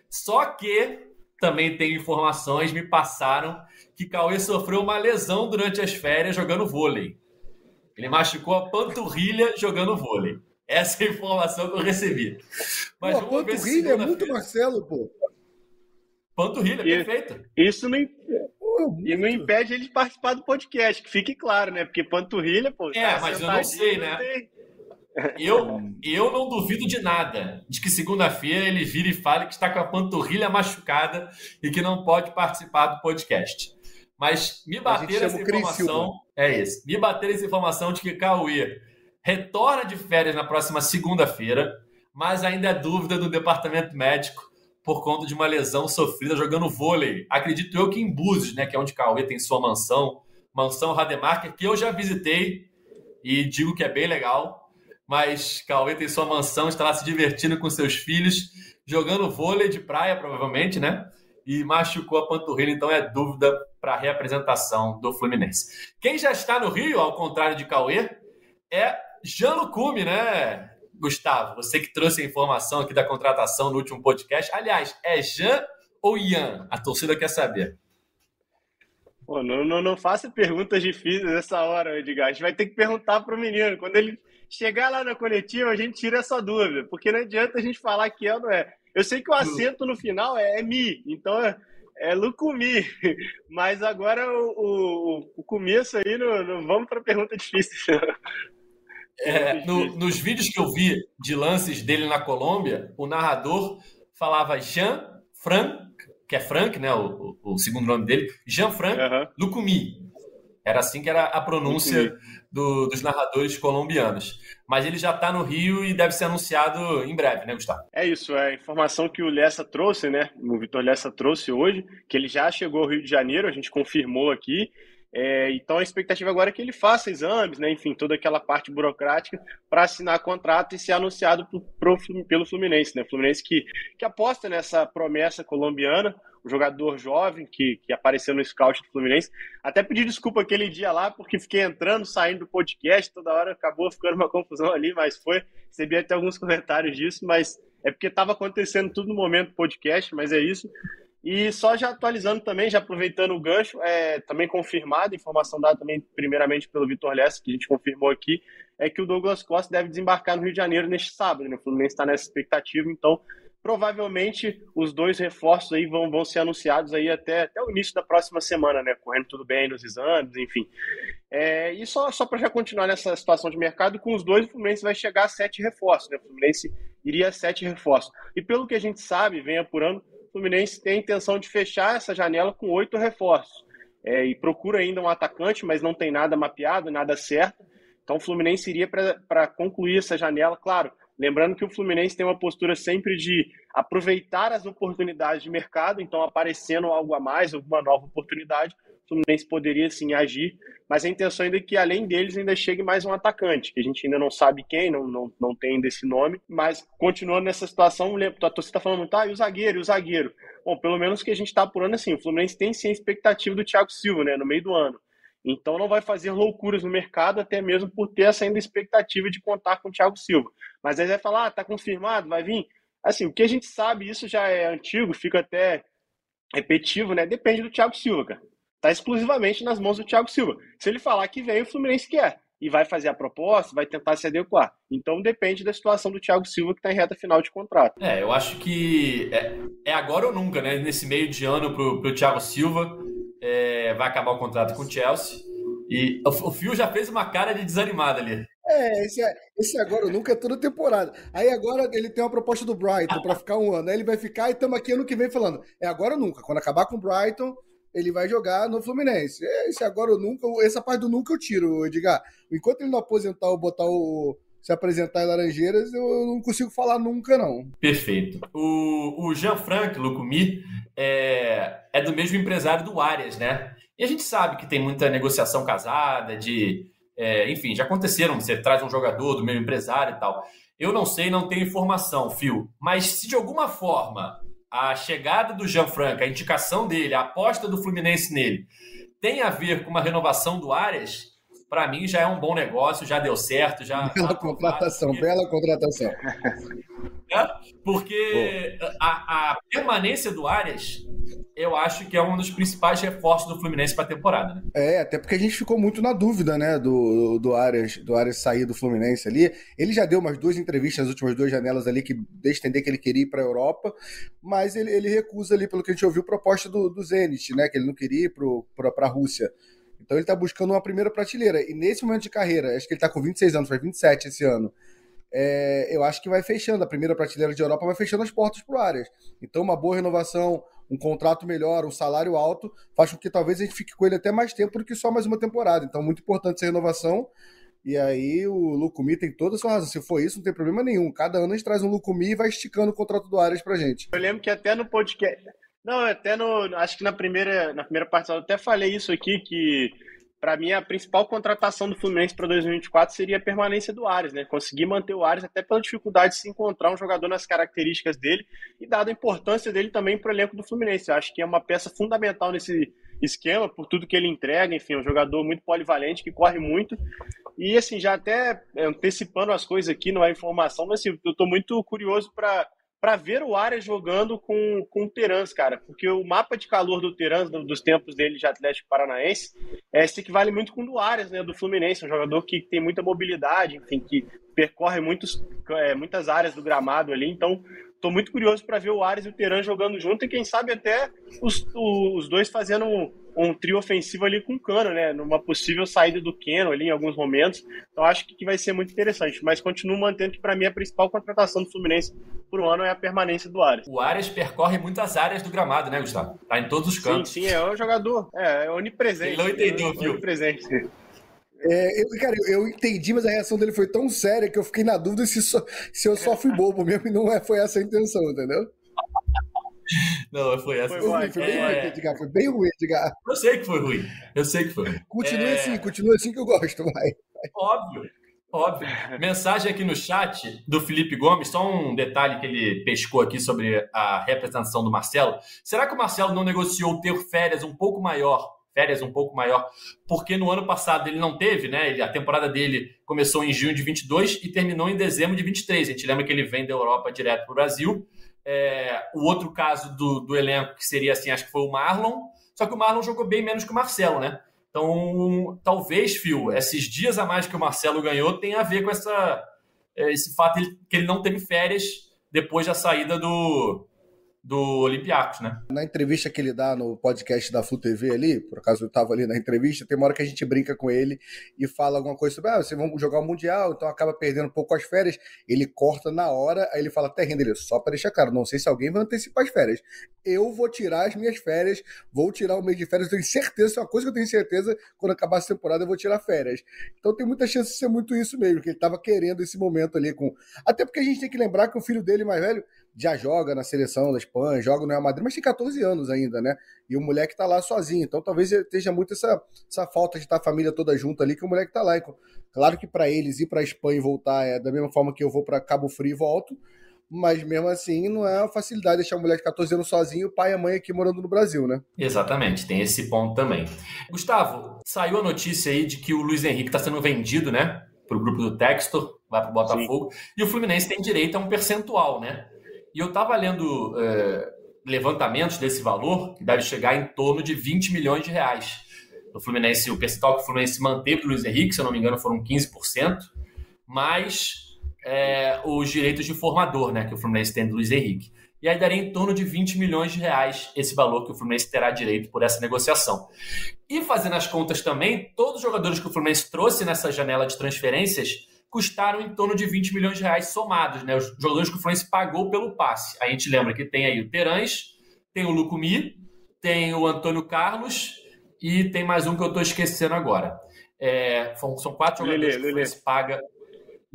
Só que também tenho informações, me passaram que Cauê sofreu uma lesão durante as férias jogando vôlei. Ele machucou a panturrilha jogando vôlei. Essa é a informação que eu recebi. Mas pô, panturrilha é muito Marcelo, pô. Panturrilha, e, perfeito. Isso não, e não impede ele de participar do podcast, que fique claro, né? Porque panturrilha, pô. É, tá mas eu não sei, né? Eu, eu não duvido de nada de que segunda-feira ele vire e fale que está com a panturrilha machucada e que não pode participar do podcast. Mas me bateram essa informação. É isso. Me bateram essa informação de que Cauê retorna de férias na próxima segunda-feira, mas ainda é dúvida do departamento médico por conta de uma lesão sofrida jogando vôlei. Acredito eu que em Búzios, né, que é onde Cauê tem sua mansão, mansão Rademacher, que eu já visitei e digo que é bem legal. Mas Cauê tem sua mansão, está lá se divertindo com seus filhos, jogando vôlei de praia, provavelmente, né? e machucou a panturrilha, então é dúvida para a reapresentação do Fluminense. Quem já está no Rio, ao contrário de Cauê, é Jean Lucume, né, Gustavo? Você que trouxe a informação aqui da contratação no último podcast. Aliás, é Jean ou Ian? A torcida quer saber. Pô, não, não, não faça perguntas difíceis nessa hora, Edgar. A gente vai ter que perguntar para o menino. Quando ele chegar lá na coletiva, a gente tira essa dúvida, porque não adianta a gente falar que é ou não é. Eu sei que o acento no final é, é mi, então é, é Lucumi, mas agora o, o, o começo aí, não, não vamos para pergunta difícil. É, no, nos vídeos que eu vi de lances dele na Colômbia, o narrador falava Jean Frank, que é Frank, né, o, o segundo nome dele, Jean Frank uhum. Lucumi. Era assim que era a pronúncia do, dos narradores colombianos. Mas ele já está no Rio e deve ser anunciado em breve, né, Gustavo? É isso, é a informação que o Lessa trouxe, né? O Vitor Lessa trouxe hoje, que ele já chegou ao Rio de Janeiro, a gente confirmou aqui. É, então a expectativa agora é que ele faça exames, né, enfim, toda aquela parte burocrática para assinar contrato e ser anunciado pro, pro, pelo Fluminense, né? Fluminense que, que aposta nessa promessa colombiana, um jogador jovem que, que apareceu no scout do Fluminense. Até pedi desculpa aquele dia lá, porque fiquei entrando, saindo do podcast, toda hora acabou ficando uma confusão ali, mas foi. Recebi até alguns comentários disso, mas é porque estava acontecendo tudo no momento do podcast, mas é isso. E só já atualizando também, já aproveitando o gancho, é também confirmado, informação dada também primeiramente pelo Vitor Lessa, que a gente confirmou aqui, é que o Douglas Costa deve desembarcar no Rio de Janeiro neste sábado. Né? O Fluminense está nessa expectativa, então provavelmente os dois reforços aí vão, vão ser anunciados aí até, até o início da próxima semana, né? Correndo tudo bem nos exames, enfim. É, e só, só para já continuar nessa situação de mercado, com os dois o Fluminense vai chegar a sete reforços, né? O Fluminense iria a sete reforços. E pelo que a gente sabe, vem apurando, Fluminense tem a intenção de fechar essa janela com oito reforços. É, e procura ainda um atacante, mas não tem nada mapeado, nada certo. Então o Fluminense iria para concluir essa janela, claro, Lembrando que o Fluminense tem uma postura sempre de aproveitar as oportunidades de mercado, então aparecendo algo a mais, alguma nova oportunidade, o Fluminense poderia sim agir, mas a intenção ainda é que além deles ainda chegue mais um atacante, que a gente ainda não sabe quem, não, não, não tem ainda esse nome, mas continuando nessa situação, a torcida está falando, tá, e o zagueiro, e o zagueiro? Bom, pelo menos que a gente está apurando assim, o Fluminense tem sim a expectativa do Thiago Silva, né, no meio do ano. Então não vai fazer loucuras no mercado, até mesmo por ter essa ainda expectativa de contar com o Thiago Silva. Mas aí vai falar, ah, tá confirmado, vai vir. Assim, o que a gente sabe, isso já é antigo, fica até repetitivo, né? Depende do Thiago Silva, cara. Tá exclusivamente nas mãos do Thiago Silva. Se ele falar que vem, o Fluminense quer. E vai fazer a proposta, vai tentar se adequar. Então depende da situação do Thiago Silva, que está em reta final de contrato. É, eu acho que é, é agora ou nunca, né? Nesse meio de ano pro, pro Thiago Silva é, vai acabar o contrato com o Chelsea. E o, o Fio já fez uma cara de desanimada ali. É, esse, esse agora nunca é toda temporada. Aí agora ele tem uma proposta do Brighton para ficar um ano. Aí ele vai ficar e estamos aqui ano que vem falando. É agora ou nunca. Quando acabar com o Brighton, ele vai jogar no Fluminense. Esse agora ou nunca, essa parte do nunca eu tiro, Edgar. Enquanto ele não aposentar ou botar o, se apresentar em Laranjeiras, eu não consigo falar nunca, não. Perfeito. O, o Jean-Franc Lucumi é, é do mesmo empresário do Arias, né? E a gente sabe que tem muita negociação casada, de. É, enfim, já aconteceram, você traz um jogador do mesmo empresário e tal. Eu não sei, não tenho informação, Fio, mas se de alguma forma a chegada do Jean-Franc, a indicação dele, a aposta do Fluminense nele, tem a ver com uma renovação do Arias, para mim já é um bom negócio, já deu certo, já. Bela contratação, bela contratação. É, porque a, a, permanência do Arias, eu acho que é um dos principais reforços do Fluminense para a temporada. Né? É, até porque a gente ficou muito na dúvida, né, do, do Arias, do Arias sair do Fluminense ali. Ele já deu umas duas entrevistas nas últimas duas janelas ali que deixa entender que ele queria ir para a Europa, mas ele, ele recusa ali, pelo que a gente ouviu, proposta do, do Zenit, né, que ele não queria ir para a Rússia. Então ele está buscando uma primeira prateleira. E nesse momento de carreira, acho que ele está com 26 anos, faz 27 esse ano. É, eu acho que vai fechando, a primeira prateleira de Europa vai fechando as portas para o Arias. Então, uma boa renovação, um contrato melhor, um salário alto, faz com que talvez a gente fique com ele até mais tempo do que só mais uma temporada. Então, muito importante essa renovação. E aí, o Lucumi tem toda a sua razão. Se for isso, não tem problema nenhum. Cada ano a gente traz um Lucumi e vai esticando o contrato do Arias pra gente. Eu lembro que até no podcast. Não, até no. Acho que na primeira, na primeira parte eu até falei isso aqui, que para mim, a principal contratação do Fluminense para 2024 seria a permanência do Ares, né? Conseguir manter o Ares até pela dificuldade de se encontrar um jogador nas características dele e dada a importância dele também para o elenco do Fluminense. Eu acho que é uma peça fundamental nesse esquema, por tudo que ele entrega, enfim, é um jogador muito polivalente, que corre muito. E assim, já até antecipando as coisas aqui, não é informação, mas assim, eu estou muito curioso para para ver o Arias jogando com, com o Terans, cara, porque o mapa de calor do Terans, do, dos tempos dele de Atlético Paranaense, é, se equivale muito com o do Arias, né, do Fluminense, um jogador que tem muita mobilidade, enfim, que percorre muitos, é, muitas áreas do gramado ali, então estou muito curioso para ver o Ares e o Teran jogando junto e quem sabe até os, os dois fazendo um, um, trio ofensivo ali com o Cano, né? Numa possível saída do Keno ali em alguns momentos. Então acho que vai ser muito interessante. Mas continuo mantendo que para mim a principal contratação do Fluminense por um ano é a permanência do Ares. O Ares percorre muitas áreas do gramado, né, Gustavo? Tá em todos os cantos. Sim, sim, é um jogador. É, é onipresente. Ele não entendeu, viu? Onipresente. É, eu, cara, eu entendi, mas a reação dele foi tão séria que eu fiquei na dúvida se, só, se eu só fui bobo mesmo e não é, foi essa a intenção, entendeu? Não, foi essa. Foi, ruim, foi bem é... ruim, Edgar. Foi bem ruim, Edgar. Eu sei que foi ruim. Eu sei que foi. Continue é... assim, continue assim que eu gosto, vai. Óbvio. Óbvio. Mensagem aqui no chat do Felipe Gomes, só um detalhe que ele pescou aqui sobre a representação do Marcelo. Será que o Marcelo não negociou ter férias um pouco maior férias um pouco maior, porque no ano passado ele não teve, né? Ele, a temporada dele começou em junho de 22 e terminou em dezembro de 23. A gente lembra que ele vem da Europa direto para o Brasil. É, o outro caso do, do elenco que seria assim, acho que foi o Marlon, só que o Marlon jogou bem menos que o Marcelo, né? Então, talvez, Phil, esses dias a mais que o Marcelo ganhou tem a ver com essa, é, esse fato que ele não teve férias depois da saída do, do Olympiacos, né? Na entrevista que ele dá no podcast da Flu TV ali, por acaso eu estava ali na entrevista, tem uma hora que a gente brinca com ele e fala alguma coisa sobre, ah, vocês vão jogar o Mundial, então acaba perdendo um pouco as férias. Ele corta na hora, aí ele fala, terreno ele só para deixar claro, não sei se alguém vai antecipar as férias. Eu vou tirar as minhas férias, vou tirar o mês de férias, eu tenho certeza, isso é uma coisa que eu tenho certeza, quando acabar essa temporada eu vou tirar férias. Então tem muita chance de ser muito isso mesmo, que ele estava querendo esse momento ali com... Até porque a gente tem que lembrar que o filho dele mais velho já joga na seleção da Espanha, joga no Real Madrid, mas tem 14 anos ainda, né? E o moleque tá lá sozinho. Então talvez esteja muito essa, essa falta de estar a família toda junto ali que o moleque tá lá. Claro que para eles ir para Espanha e voltar é da mesma forma que eu vou para Cabo Frio e volto, mas mesmo assim não é uma facilidade deixar o moleque de 14 anos sozinho, o pai e a mãe aqui morando no Brasil, né? Exatamente, tem esse ponto também. Gustavo, saiu a notícia aí de que o Luiz Henrique está sendo vendido, né? Para o grupo do Textor, vai para o Botafogo. Sim. E o Fluminense tem direito a um percentual, né? E eu estava lendo é, levantamentos desse valor, que deve chegar em torno de 20 milhões de reais. O Fluminense, o percentual que o Fluminense manteve do Luiz Henrique, se eu não me engano, foram 15%, mais é, os direitos de formador né, que o Fluminense tem do Luiz Henrique. E aí daria em torno de 20 milhões de reais esse valor que o Fluminense terá direito por essa negociação. E fazendo as contas também, todos os jogadores que o Fluminense trouxe nessa janela de transferências custaram em torno de 20 milhões de reais somados, né? Os jogadores que o Fluminense pagou pelo passe. A gente lembra que tem aí o Terãs, tem o Lucumi, tem o Antônio Carlos e tem mais um que eu estou esquecendo agora. É, são quatro jogadores Lelê, que o Fluminense Lelê. paga.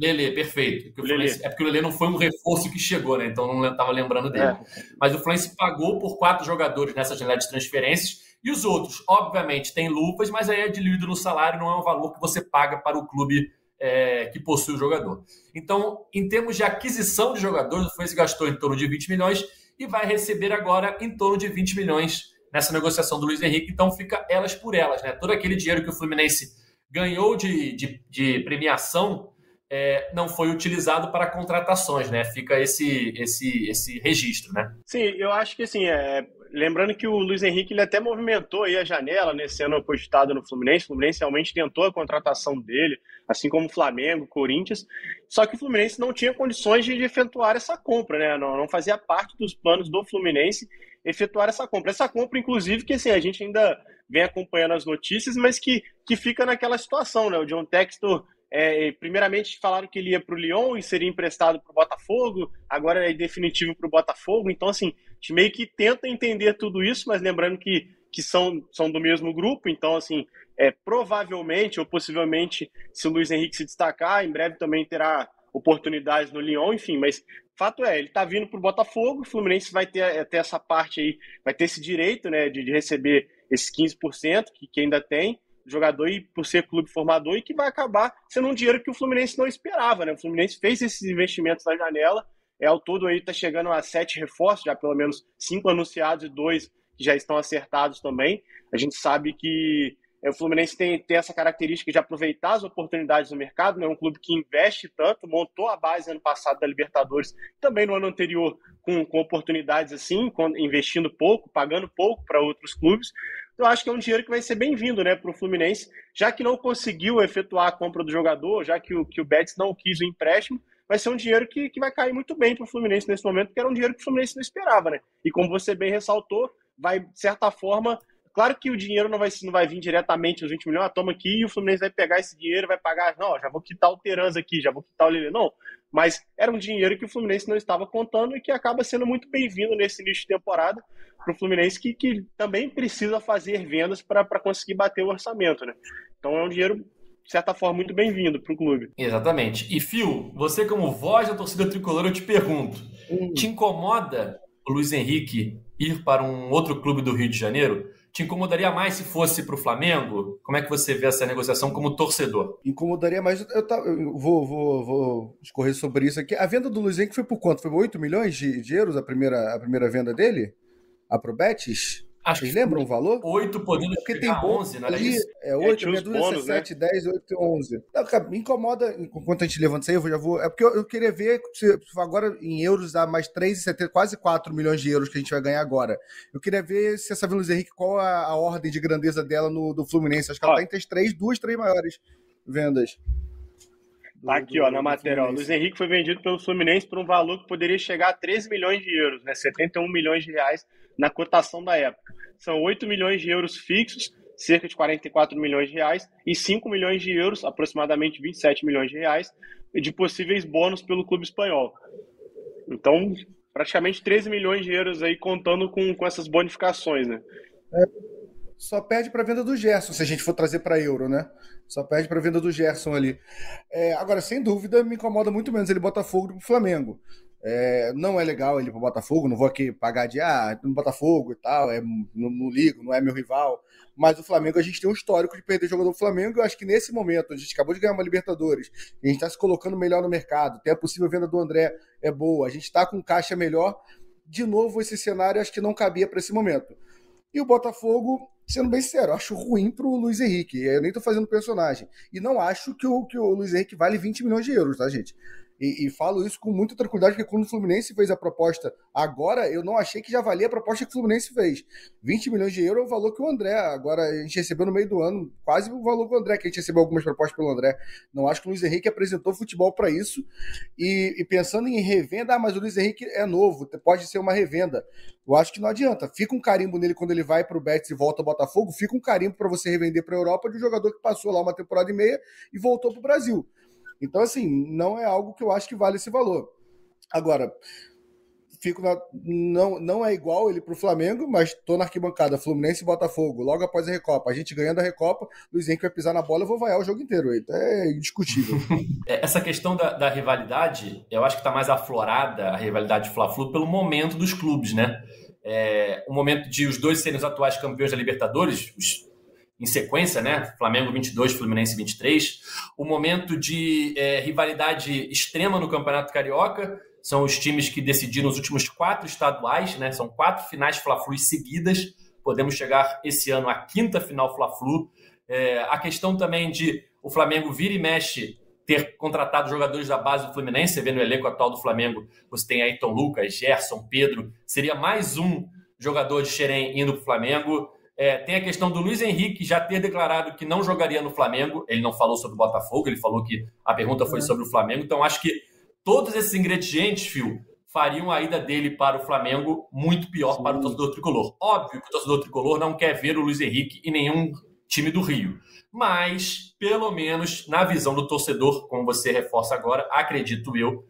Lele, perfeito. Fluminense, é porque o Lele não foi um reforço que chegou, né? Então não estava lembrando dele. É. Mas o Fluminense pagou por quatro jogadores nessa janela de transferências. E os outros, obviamente, têm luvas, mas aí é diluído no salário, não é um valor que você paga para o clube é, que possui o jogador. Então, em termos de aquisição de jogadores, o Fluminense gastou em torno de 20 milhões e vai receber agora em torno de 20 milhões nessa negociação do Luiz Henrique. Então, fica elas por elas. Né? Todo aquele dinheiro que o Fluminense ganhou de, de, de premiação é, não foi utilizado para contratações, né? Fica esse, esse, esse registro, né? Sim, eu acho que assim, é, lembrando que o Luiz Henrique ele até movimentou aí a janela nesse ano cogitado no Fluminense. O Fluminense realmente tentou a contratação dele, assim como o Flamengo, Corinthians. Só que o Fluminense não tinha condições de efetuar essa compra, né? Não, não fazia parte dos planos do Fluminense efetuar essa compra. Essa compra, inclusive, que assim, a gente ainda vem acompanhando as notícias, mas que, que fica naquela situação, né? O John Textor é, primeiramente falaram que ele ia para o Lyon e seria emprestado para o Botafogo, agora é definitivo para o Botafogo. Então, assim, a gente meio que tenta entender tudo isso, mas lembrando que, que são, são do mesmo grupo, então, assim, é, provavelmente ou possivelmente, se o Luiz Henrique se destacar, em breve também terá oportunidades no Lyon, enfim, mas fato é, ele está vindo para o Botafogo, o Fluminense vai ter, ter essa parte aí, vai ter esse direito né, de, de receber esses 15% que, que ainda tem, jogador e por ser clube formador e que vai acabar sendo um dinheiro que o Fluminense não esperava, né? O Fluminense fez esses investimentos na janela, é ao todo aí está chegando a sete reforços, já pelo menos cinco anunciados e dois que já estão acertados também. A gente sabe que o Fluminense tem, tem essa característica de aproveitar as oportunidades do mercado, né? um clube que investe tanto, montou a base ano passado da Libertadores, também no ano anterior com, com oportunidades assim, com, investindo pouco, pagando pouco para outros clubes. Então, acho que é um dinheiro que vai ser bem-vindo né, para o Fluminense, já que não conseguiu efetuar a compra do jogador, já que o, que o Betis não quis o empréstimo, vai ser um dinheiro que, que vai cair muito bem para o Fluminense nesse momento, porque era um dinheiro que o Fluminense não esperava. Né? E como você bem ressaltou, vai, de certa forma, Claro que o dinheiro não vai, não vai vir diretamente, os 20 milhões, ah, toma aqui e o Fluminense vai pegar esse dinheiro, vai pagar, não, já vou quitar o Teranza aqui, já vou quitar o Lele. Não, mas era um dinheiro que o Fluminense não estava contando e que acaba sendo muito bem-vindo nesse início de temporada para o Fluminense, que, que também precisa fazer vendas para conseguir bater o orçamento, né? Então é um dinheiro de certa forma, muito bem-vindo para o clube. Exatamente. E, Fio, você como voz da torcida tricolor, eu te pergunto, hum. te incomoda o Luiz Henrique ir para um outro clube do Rio de Janeiro? Te incomodaria mais se fosse para o Flamengo? Como é que você vê essa negociação como torcedor? Incomodaria mais. Eu, eu vou, vou, vou escorrer sobre isso aqui. A venda do Luiz Henrique foi por quanto? Foi 8 milhões de, de euros a primeira, a primeira venda dele? A pro Betis? Acho Vocês lembram o valor? 8 podendo Porque tem 11, não era isso? É 8, é, meia dúzia, bônus, 17, né? 10, 8 11. Não, cara, me incomoda, enquanto a gente levanta isso aí, eu já vou... É porque eu, eu queria ver, se agora em euros dá mais 3,70, quase 4 milhões de euros que a gente vai ganhar agora. Eu queria ver se essa Vila Henrique, qual a, a, ordem de grandeza dela no do Fluminense. Acho que ela ó, tá entre as três, duas, três maiores vendas. Tá aqui, ó, na matéria. Luiz Henrique foi vendido pelo Fluminense por um valor que poderia chegar a 13 milhões de euros, né? 71 milhões de reais na cotação da época. São 8 milhões de euros fixos, cerca de 44 milhões de reais, e 5 milhões de euros, aproximadamente 27 milhões de reais, de possíveis bônus pelo clube espanhol. Então, praticamente 13 milhões de euros aí contando com, com essas bonificações, né? É, só perde para a venda do Gerson, se a gente for trazer para euro, né? Só perde para a venda do Gerson ali. É, agora, sem dúvida, me incomoda muito menos ele Botafogo do Flamengo. É, não é legal ele para Botafogo, não vou aqui pagar de ah, no Botafogo e tal, é, não, não, ligo, não é meu rival. Mas o Flamengo, a gente tem um histórico de perder jogador do Flamengo. Eu acho que nesse momento, a gente acabou de ganhar uma Libertadores, a gente está se colocando melhor no mercado, tem a possível venda do André, é boa, a gente está com caixa melhor. De novo, esse cenário acho que não cabia para esse momento. E o Botafogo, sendo bem sincero, acho ruim para o Luiz Henrique. Eu nem estou fazendo personagem. E não acho que o, que o Luiz Henrique vale 20 milhões de euros, tá, gente? E, e, falo isso com muita tranquilidade, porque quando o Fluminense fez a proposta agora, eu não achei que já valia a proposta que o Fluminense fez. 20 milhões de euros é o valor que o André, agora a gente recebeu no meio do ano, quase o valor que o André, que a gente recebeu algumas propostas pelo André. Não acho que o Luiz Henrique apresentou futebol para isso. E, e, pensando em revenda, ah, mas o Luiz Henrique é novo, pode ser uma revenda. Eu acho que não adianta. Fica um carimbo nele quando ele vai para o Betis e volta ao Botafogo, fica um carimbo para você revender para a Europa de um jogador que passou lá uma temporada e meia e voltou para o Brasil. Então, assim, não é algo que eu acho que vale esse valor. Agora, fico na, não, não é igual ele para o Flamengo, mas tô na arquibancada, Fluminense e Botafogo, logo após a Recopa. A gente ganhando a Recopa, Luiz Henrique vai pisar na bola, eu vou vaiar o jogo inteiro. É indiscutível. É, essa questão da, da rivalidade, eu acho que está mais aflorada, a rivalidade Fla-Flu, pelo momento dos clubes, né? É, o momento de os dois serem os atuais campeões da Libertadores, os em sequência, né? Flamengo 22, Fluminense 23. O momento de é, rivalidade extrema no Campeonato Carioca. São os times que decidiram os últimos quatro estaduais, né? São quatro finais Fla-Flu seguidas. Podemos chegar esse ano à quinta final Fla-Flu. É, a questão também de o Flamengo vir e mexe ter contratado jogadores da base do Fluminense. Você vê no elenco atual do Flamengo, você tem Ayrton Lucas, Gerson, Pedro. Seria mais um jogador de Xerém indo para o Flamengo. É, tem a questão do Luiz Henrique já ter declarado que não jogaria no Flamengo. Ele não falou sobre o Botafogo, ele falou que a pergunta foi é. sobre o Flamengo. Então, acho que todos esses ingredientes, Phil, fariam a ida dele para o Flamengo muito pior Sim. para o torcedor tricolor. Óbvio que o torcedor tricolor não quer ver o Luiz Henrique em nenhum time do Rio. Mas, pelo menos, na visão do torcedor, como você reforça agora, acredito eu,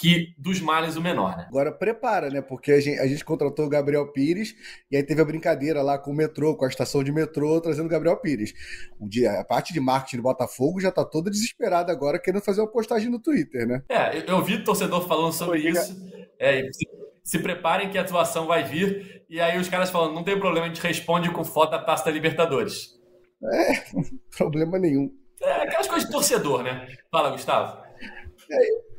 que dos males o menor, né? Agora prepara, né? Porque a gente, a gente, contratou o Gabriel Pires e aí teve a brincadeira lá com o metrô, com a estação de metrô, trazendo o Gabriel Pires. O dia, a parte de marketing do Botafogo já tá toda desesperada agora, querendo fazer uma postagem no Twitter, né? É, eu vi torcedor falando sobre Foi, isso. É, se, se, preparem que a atuação vai vir. E aí os caras falando, não tem problema, a gente responde com foto da taça da Libertadores. É, problema nenhum. É aquelas coisas de torcedor, né? Fala, Gustavo. É,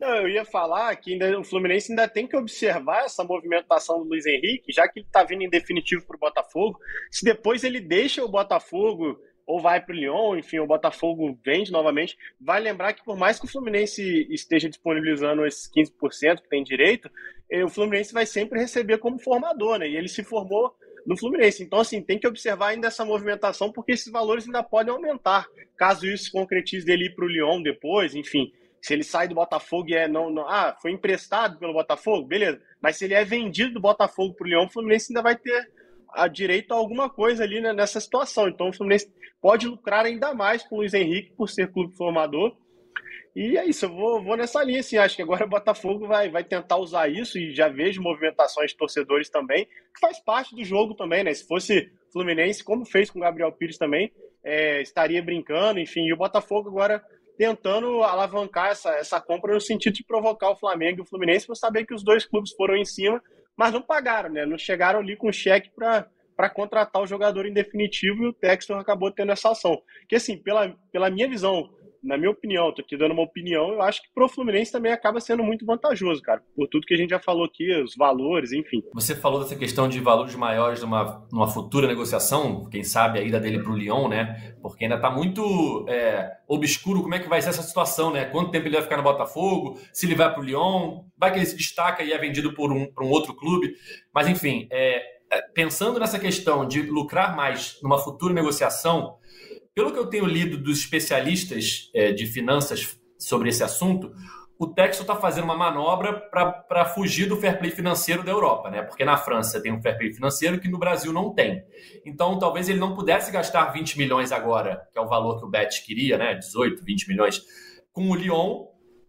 não, eu ia falar que ainda, o Fluminense ainda tem que observar essa movimentação do Luiz Henrique, já que ele está vindo em definitivo para o Botafogo. Se depois ele deixa o Botafogo ou vai para o Lyon, enfim, o Botafogo vende novamente, vai lembrar que por mais que o Fluminense esteja disponibilizando esses 15% que tem direito, eh, o Fluminense vai sempre receber como formador, né? E ele se formou no Fluminense. Então, assim, tem que observar ainda essa movimentação, porque esses valores ainda podem aumentar, caso isso se concretize dele ir para o Lyon depois, enfim. Se ele sai do Botafogo e é não, não, Ah, foi emprestado pelo Botafogo, beleza. Mas se ele é vendido do Botafogo para o Leão, o Fluminense ainda vai ter a direito a alguma coisa ali né, nessa situação. Então o Fluminense pode lucrar ainda mais com o Luiz Henrique por ser clube formador. E é isso, eu vou, vou nessa linha, assim. Acho que agora o Botafogo vai, vai tentar usar isso e já vejo movimentações de torcedores também, que faz parte do jogo também, né? Se fosse Fluminense, como fez com o Gabriel Pires também, é, estaria brincando, enfim. E o Botafogo agora tentando alavancar essa, essa compra no sentido de provocar o Flamengo e o Fluminense para saber que os dois clubes foram em cima, mas não pagaram, né? Não chegaram ali com cheque para contratar o jogador em definitivo e o Textor acabou tendo essa ação. Que assim, pela, pela minha visão, na minha opinião, tô aqui dando uma opinião, eu acho que pro Fluminense também acaba sendo muito vantajoso, cara, por tudo que a gente já falou aqui, os valores, enfim. Você falou dessa questão de valores maiores numa, numa futura negociação, quem sabe a ida dele pro Lyon, né? Porque ainda tá muito é, obscuro como é que vai ser essa situação, né? Quanto tempo ele vai ficar no Botafogo, se ele vai pro Lyon, vai que ele se destaca e é vendido por um, por um outro clube. Mas enfim, é, é pensando nessa questão de lucrar mais numa futura negociação, pelo que eu tenho lido dos especialistas é, de finanças sobre esse assunto, o Texo está fazendo uma manobra para fugir do fair play financeiro da Europa, né? Porque na França tem um fair play financeiro que no Brasil não tem. Então, talvez ele não pudesse gastar 20 milhões agora, que é o valor que o Bet queria, né? 18, 20 milhões, com o Lyon.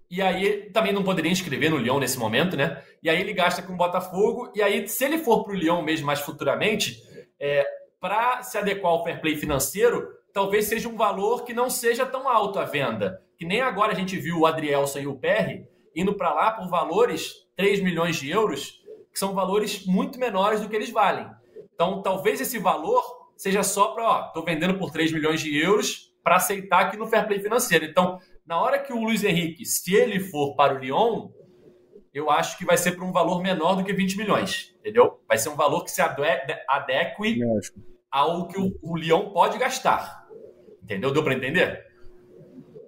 E aí também não poderia inscrever no Lyon nesse momento, né? E aí ele gasta com o Botafogo. E aí, se ele for para o Lyon mesmo mais futuramente, é, para se adequar ao fair play financeiro, talvez seja um valor que não seja tão alto a venda. Que nem agora a gente viu o Adrielson e o PR indo para lá por valores 3 milhões de euros, que são valores muito menores do que eles valem. Então, talvez esse valor seja só para, ó, estou vendendo por 3 milhões de euros para aceitar aqui no fair play financeiro. Então, na hora que o Luiz Henrique, se ele for para o Lyon, eu acho que vai ser por um valor menor do que 20 milhões, entendeu? Vai ser um valor que se adeque ao que o, o Lyon pode gastar. Entendeu? Deu para entender?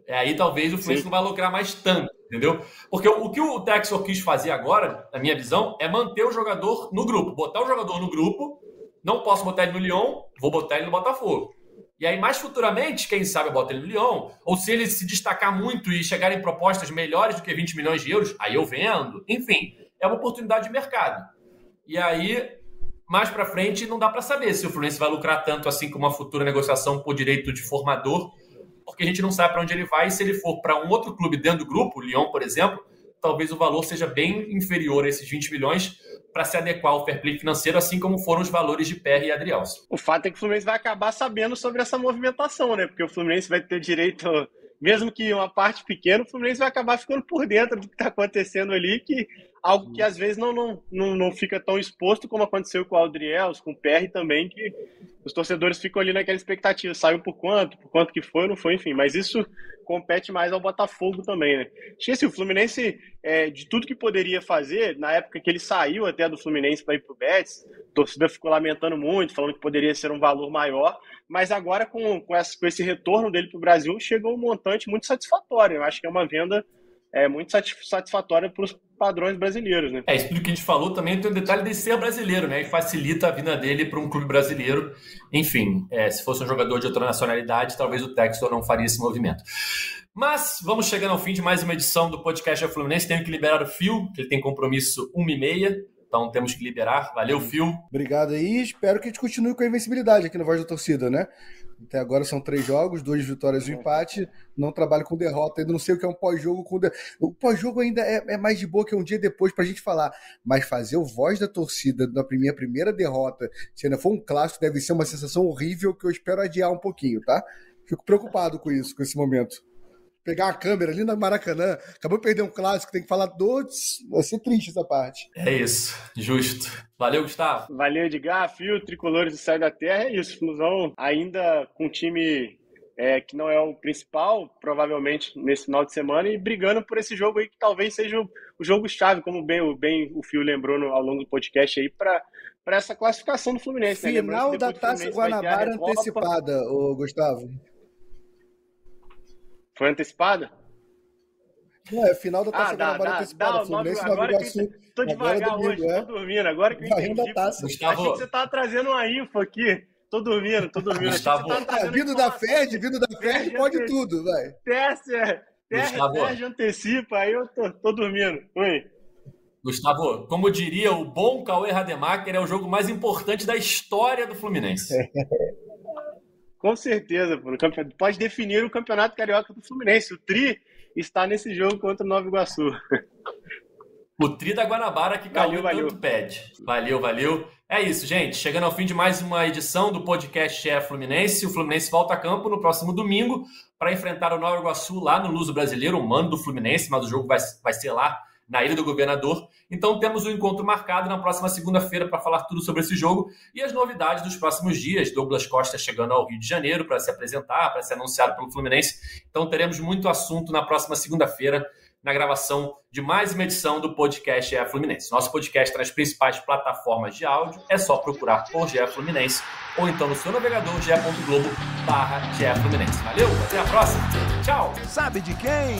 É, aí talvez o Fluminense não vai lucrar mais tanto, entendeu? Porque o, o que o Texor quis fazer agora, na minha visão, é manter o jogador no grupo. Botar o jogador no grupo, não posso botar ele no Lyon, vou botar ele no Botafogo. E aí, mais futuramente, quem sabe eu boto ele no Lyon, ou se ele se destacar muito e chegar em propostas melhores do que 20 milhões de euros, aí eu vendo. Enfim, é uma oportunidade de mercado. E aí, mais para frente não dá para saber se o Fluminense vai lucrar tanto assim com uma futura negociação por direito de formador, porque a gente não sabe para onde ele vai. E se ele for para um outro clube dentro do grupo, o Lyon, por exemplo, talvez o valor seja bem inferior a esses 20 milhões para se adequar ao fair play financeiro, assim como foram os valores de PR e Adrielson. O fato é que o Fluminense vai acabar sabendo sobre essa movimentação, né? Porque o Fluminense vai ter direito mesmo que uma parte pequena, o Fluminense vai acabar ficando por dentro do que está acontecendo ali, que algo que às vezes não, não, não, não fica tão exposto como aconteceu com o Aldriels, com o PR também, que os torcedores ficam ali naquela expectativa, saiu por quanto, por quanto que foi, não foi, enfim, mas isso compete mais ao Botafogo também, né? Acho que assim, o Fluminense, é, de tudo que poderia fazer, na época que ele saiu até do Fluminense para ir pro Betis, a torcida ficou lamentando muito, falando que poderia ser um valor maior, mas agora com, com, esse, com esse retorno dele para o Brasil, chegou um montante muito satisfatório. Eu acho que é uma venda é, muito satisfatória para os padrões brasileiros, né? É, isso tudo que a gente falou também tem o detalhe de ser brasileiro, né? E facilita a vinda dele para um clube brasileiro. Enfim, é, se fosse um jogador de outra nacionalidade, talvez o Textor não faria esse movimento. Mas vamos chegando ao fim de mais uma edição do podcast da Fluminense. Tenho que liberar o Fio, que ele tem compromisso 1h30. Então temos que liberar. Valeu, Fio. Obrigado aí. Espero que a gente continue com a invencibilidade aqui no Voz da Torcida, né? Até agora são três jogos, duas vitórias e um empate. Não trabalho com derrota, ainda não sei o que é um pós-jogo. Com. O pós-jogo ainda é, é, mais de boa que um dia depois pra gente falar. Mas fazer o voz da torcida na minha primeira derrota, se ainda for um clássico, deve ser uma sensação horrível que eu espero adiar um pouquinho, tá? Fico preocupado com isso, com esse momento. Pegar uma câmera ali na Maracanã. Acabou de perder um clássico, tem que falar todos. Vai ser triste essa parte. É isso, justo. Valeu, Gustavo. Valeu, Edgar. Fio, tricolores do Sai da Terra. É isso, Flusão ainda com um time é, que não é o principal, provavelmente, nesse final de semana, e brigando por esse jogo aí que talvez seja o, o jogo-chave, como bem, bem o Fio lembrou no, ao longo do podcast aí, para para essa classificação do Fluminense. Né? Final né? da Taça Guanabara antecipada, ô, Gustavo. Foi antecipada? É, final da Taça ah, Guanabara antecipada. Dá, Fluminense agora Iguaçu. Que, tô devagar domingo, hoje, é. tô dormindo. Agora que eu entendi. Da taça. Gustavo... Achei que você tava trazendo uma info aqui. Tô dormindo, tô dormindo. Gustavo... Tá vindo da FED, vindo da FED, pode tudo, vai. Terça, terça, antecipa, aí eu tô, tô dormindo. Oi. Gustavo, como diria o bom Cauê Rademacher, é o jogo mais importante da história do Fluminense. Com certeza, pode definir o campeonato carioca do Fluminense. O Tri está nesse jogo contra o Nova Iguaçu. O Tri da Guanabara que valeu, valeu. tanto pede. Valeu, valeu. É isso, gente. Chegando ao fim de mais uma edição do podcast É Fluminense. O Fluminense volta a campo no próximo domingo para enfrentar o Nova Iguaçu lá no Luso Brasileiro, o mando do Fluminense, mas o jogo vai, vai ser lá na Ilha do Governador. Então temos um encontro marcado na próxima segunda-feira para falar tudo sobre esse jogo e as novidades dos próximos dias. Douglas Costa chegando ao Rio de Janeiro para se apresentar, para ser anunciado pelo Fluminense. Então teremos muito assunto na próxima segunda-feira na gravação de mais uma edição do podcast GE Fluminense. Nosso podcast está nas principais plataformas de áudio, é só procurar por GE Fluminense ou então no seu navegador ge.globo barra Fluminense. Valeu, até a próxima. Tchau. Sabe de quem?